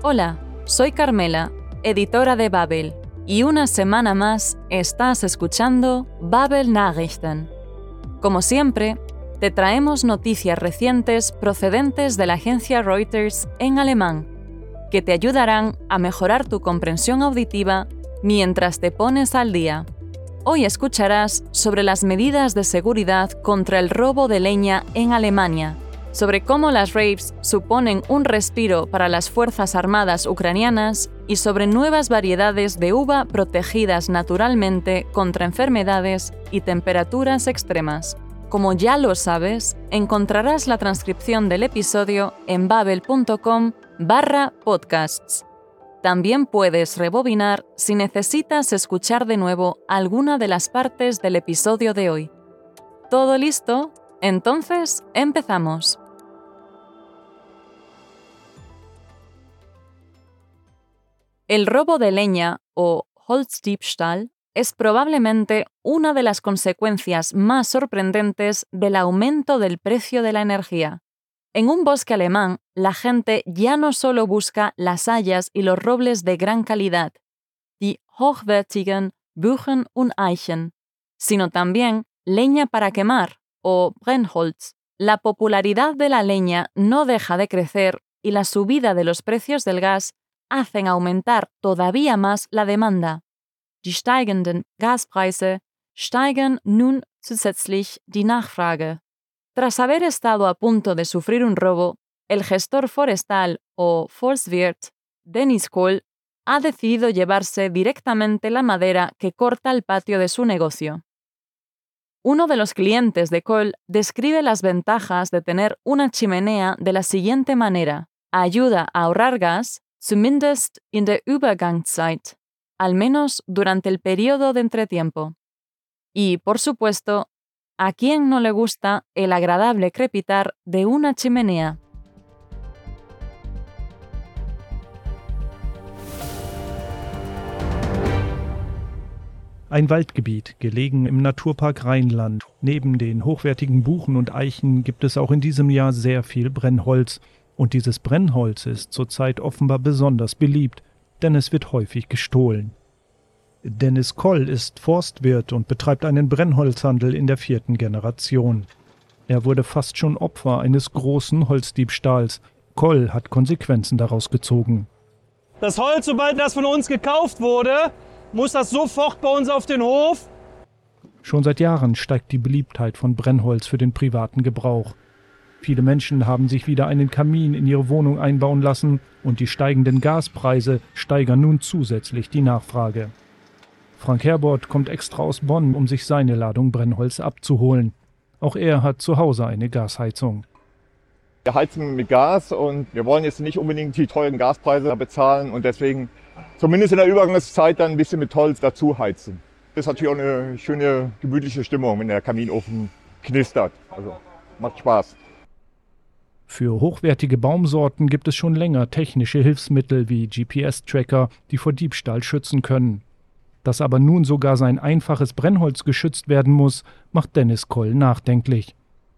Hola, soy Carmela, editora de Babel, y una semana más estás escuchando Babel Nachrichten. Como siempre, te traemos noticias recientes procedentes de la agencia Reuters en alemán, que te ayudarán a mejorar tu comprensión auditiva mientras te pones al día. Hoy escucharás sobre las medidas de seguridad contra el robo de leña en Alemania sobre cómo las raves suponen un respiro para las Fuerzas Armadas ucranianas y sobre nuevas variedades de uva protegidas naturalmente contra enfermedades y temperaturas extremas. Como ya lo sabes, encontrarás la transcripción del episodio en babel.com barra podcasts. También puedes rebobinar si necesitas escuchar de nuevo alguna de las partes del episodio de hoy. ¿Todo listo? Entonces, empezamos. El robo de leña o Holzdiebstahl es probablemente una de las consecuencias más sorprendentes del aumento del precio de la energía. En un bosque alemán, la gente ya no solo busca las hayas y los robles de gran calidad, die hochwertigen Buchen und Eichen, sino también leña para quemar, o Brennholz. La popularidad de la leña no deja de crecer y la subida de los precios del gas hacen aumentar todavía más la demanda. Die steigenden Gaspreise steigen nun zusätzlich die Nachfrage. Tras haber estado a punto de sufrir un robo, el gestor forestal o Forstwirt, Dennis Kohl, ha decidido llevarse directamente la madera que corta el patio de su negocio. Uno de los clientes de Cole describe las ventajas de tener una chimenea de la siguiente manera. Ayuda a ahorrar gas, zumindest in der Übergangszeit, al menos durante el periodo de entretiempo. Y, por supuesto, ¿a quién no le gusta el agradable crepitar de una chimenea? Ein Waldgebiet, gelegen im Naturpark Rheinland. Neben den hochwertigen Buchen und Eichen gibt es auch in diesem Jahr sehr viel Brennholz. Und dieses Brennholz ist zurzeit offenbar besonders beliebt, denn es wird häufig gestohlen. Dennis Koll ist Forstwirt und betreibt einen Brennholzhandel in der vierten Generation. Er wurde fast schon Opfer eines großen Holzdiebstahls. Koll hat Konsequenzen daraus gezogen. Das Holz, sobald das von uns gekauft wurde, muss das sofort bei uns auf den Hof. Schon seit Jahren steigt die Beliebtheit von Brennholz für den privaten Gebrauch. Viele Menschen haben sich wieder einen Kamin in ihre Wohnung einbauen lassen und die steigenden Gaspreise steigern nun zusätzlich die Nachfrage. Frank Herbert kommt extra aus Bonn, um sich seine Ladung Brennholz abzuholen. Auch er hat zu Hause eine Gasheizung. Wir heizen mit Gas und wir wollen jetzt nicht unbedingt die teuren Gaspreise bezahlen und deswegen zumindest in der Übergangszeit dann ein bisschen mit Holz dazu heizen. Das ist natürlich auch eine schöne, gemütliche Stimmung, wenn der Kaminofen knistert. Also macht Spaß. Für hochwertige Baumsorten gibt es schon länger technische Hilfsmittel wie GPS-Tracker, die vor Diebstahl schützen können. Dass aber nun sogar sein einfaches Brennholz geschützt werden muss, macht Dennis Koll nachdenklich.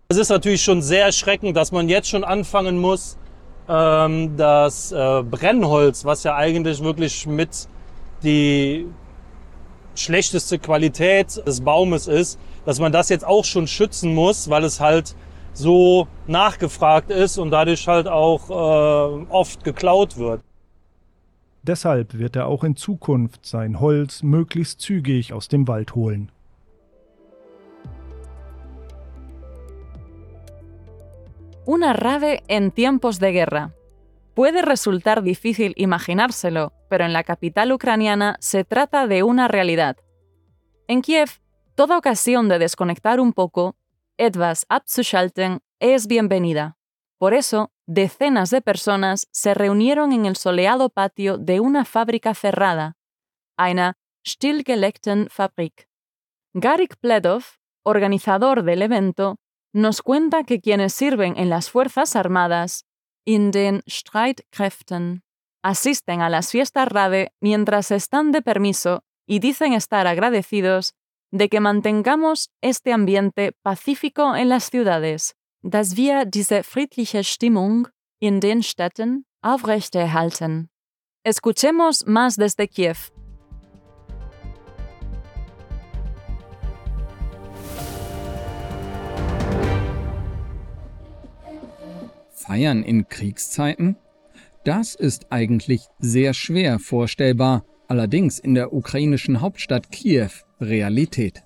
Es ist natürlich schon sehr erschreckend, dass man jetzt schon anfangen muss, ähm, das äh, Brennholz, was ja eigentlich wirklich mit die schlechteste Qualität des Baumes ist, dass man das jetzt auch schon schützen muss, weil es halt so nachgefragt ist und dadurch halt auch äh, oft geklaut wird. Deshalb wird er auch in Zukunft sein Holz möglichst zügig aus dem Wald holen. Una rave en tiempos de guerra. Puede resultar difícil imaginárselo, pero en la capital ucraniana se trata de una realidad. En Kiev, toda ocasión de desconectar un poco, etwas abzuschalten, es bienvenida. Por eso, decenas de personas se reunieron en el soleado patio de una fábrica cerrada, einer stillgelegten Fabrik. Garik Pledov, organizador del evento, nos cuenta que quienes sirven en las Fuerzas Armadas, in den Streitkräften, asisten a las fiestas RADE mientras están de permiso y dicen estar agradecidos de que mantengamos este ambiente pacífico en las ciudades, dass wir diese friedliche Stimmung in den Städten aufrechterhalten. Escuchemos más desde Kiev. Feiern in Kriegszeiten? Das ist eigentlich sehr schwer vorstellbar, allerdings in der ukrainischen Hauptstadt Kiew Realität.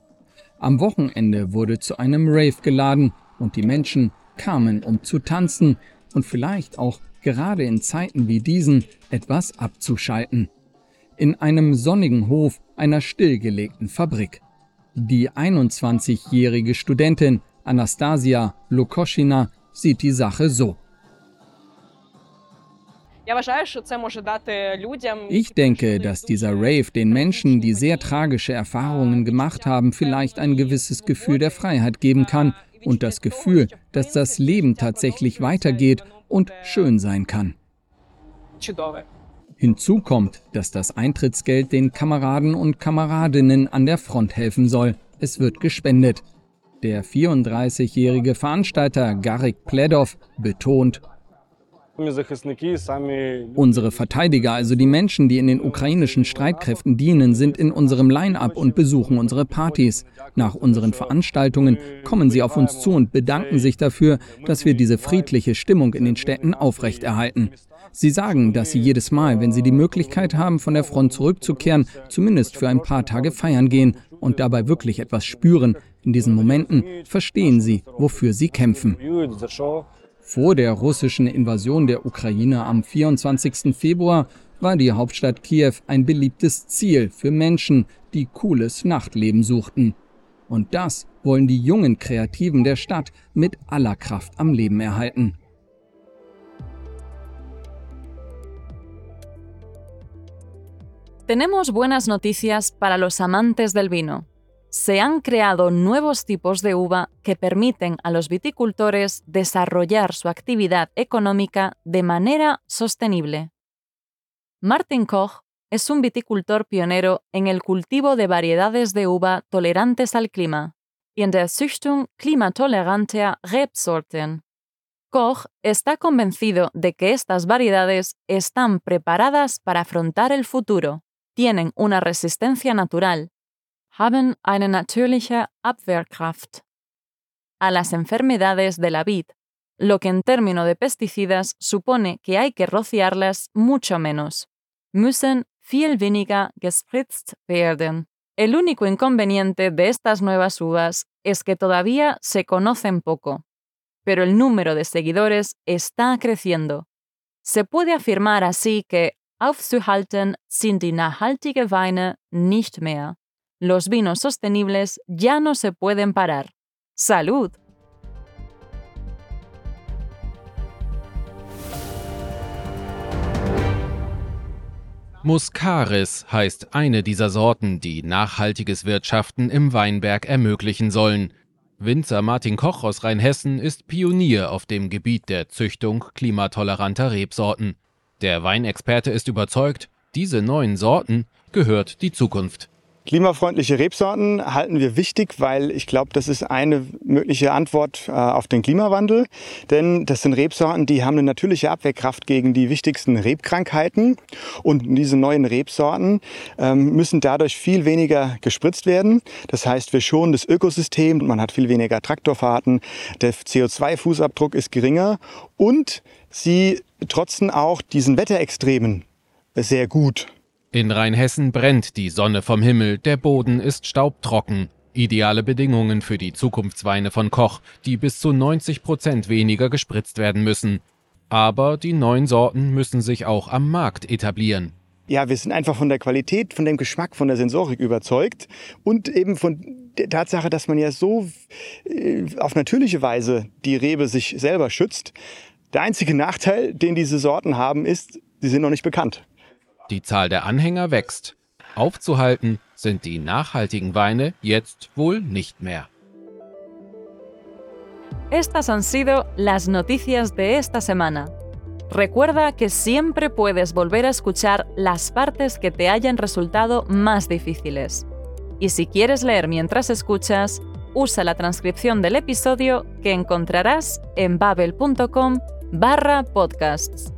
Am Wochenende wurde zu einem Rave geladen und die Menschen kamen, um zu tanzen und vielleicht auch gerade in Zeiten wie diesen etwas abzuschalten. In einem sonnigen Hof einer stillgelegten Fabrik. Die 21-jährige Studentin Anastasia Lukoschina sieht die Sache so. Ich denke, dass dieser Rave den Menschen, die sehr tragische Erfahrungen gemacht haben, vielleicht ein gewisses Gefühl der Freiheit geben kann und das Gefühl, dass das Leben tatsächlich weitergeht und schön sein kann. Hinzu kommt, dass das Eintrittsgeld den Kameraden und Kameradinnen an der Front helfen soll. Es wird gespendet. Der 34-jährige Veranstalter Garik Pledov betont, Unsere Verteidiger, also die Menschen, die in den ukrainischen Streitkräften dienen, sind in unserem Line-up und besuchen unsere Partys. Nach unseren Veranstaltungen kommen sie auf uns zu und bedanken sich dafür, dass wir diese friedliche Stimmung in den Städten aufrechterhalten. Sie sagen, dass sie jedes Mal, wenn sie die Möglichkeit haben, von der Front zurückzukehren, zumindest für ein paar Tage feiern gehen und dabei wirklich etwas spüren. In diesen Momenten verstehen sie, wofür sie kämpfen. Vor der russischen Invasion der Ukraine am 24. Februar war die Hauptstadt Kiew ein beliebtes Ziel für Menschen, die cooles Nachtleben suchten. Und das wollen die jungen Kreativen der Stadt mit aller Kraft am Leben erhalten. Tenemos buenas noticias para los amantes del vino. Se han creado nuevos tipos de uva que permiten a los viticultores desarrollar su actividad económica de manera sostenible. Martin Koch es un viticultor pionero en el cultivo de variedades de uva tolerantes al clima y en der Züchtung klimatoleranter Rebsorten. Koch está convencido de que estas variedades están preparadas para afrontar el futuro, tienen una resistencia natural haben eine natürliche Abwehrkraft a las enfermedades de la vid, lo que en términos de pesticidas supone que hay que rociarlas mucho menos. Müssen viel weniger gespritzt werden. El único inconveniente de estas nuevas uvas es que todavía se conocen poco, pero el número de seguidores está creciendo. Se puede afirmar así que aufzuhalten sind die nachhaltige Weine nicht mehr. Los vinos sostenibles ya no se pueden parar. ¡Salud! Muscaris heißt eine dieser Sorten, die nachhaltiges Wirtschaften im Weinberg ermöglichen sollen. Winzer Martin Koch aus Rheinhessen ist Pionier auf dem Gebiet der Züchtung klimatoleranter Rebsorten. Der Weinexperte ist überzeugt, diese neuen Sorten gehört die Zukunft. Klimafreundliche Rebsorten halten wir wichtig, weil ich glaube, das ist eine mögliche Antwort äh, auf den Klimawandel. Denn das sind Rebsorten, die haben eine natürliche Abwehrkraft gegen die wichtigsten Rebkrankheiten. Und diese neuen Rebsorten ähm, müssen dadurch viel weniger gespritzt werden. Das heißt, wir schonen das Ökosystem, man hat viel weniger Traktorfahrten, der CO2-Fußabdruck ist geringer und sie trotzen auch diesen Wetterextremen sehr gut. In Rheinhessen brennt die Sonne vom Himmel, der Boden ist staubtrocken. Ideale Bedingungen für die Zukunftsweine von Koch, die bis zu 90 Prozent weniger gespritzt werden müssen. Aber die neuen Sorten müssen sich auch am Markt etablieren. Ja, wir sind einfach von der Qualität, von dem Geschmack, von der Sensorik überzeugt und eben von der Tatsache, dass man ja so äh, auf natürliche Weise die Rebe sich selber schützt. Der einzige Nachteil, den diese Sorten haben, ist, sie sind noch nicht bekannt. Die Zahl der Anhänger wächst. Aufzuhalten sind die nachhaltigen Weine jetzt wohl nicht mehr. Estas han sido las noticias de esta semana. Recuerda que siempre puedes volver a escuchar las partes que te hayan resultado más difíciles. Y si quieres leer mientras escuchas, usa la transcripción del episodio que encontrarás en babel.com barra podcasts.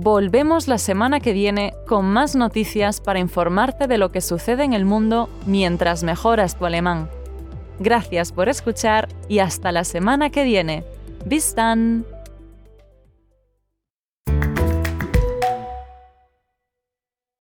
Volvemos la semana que viene con más noticias para informarte de lo que sucede en el mundo mientras mejoras tu alemán. Gracias por escuchar y hasta la semana que viene. Bis dann!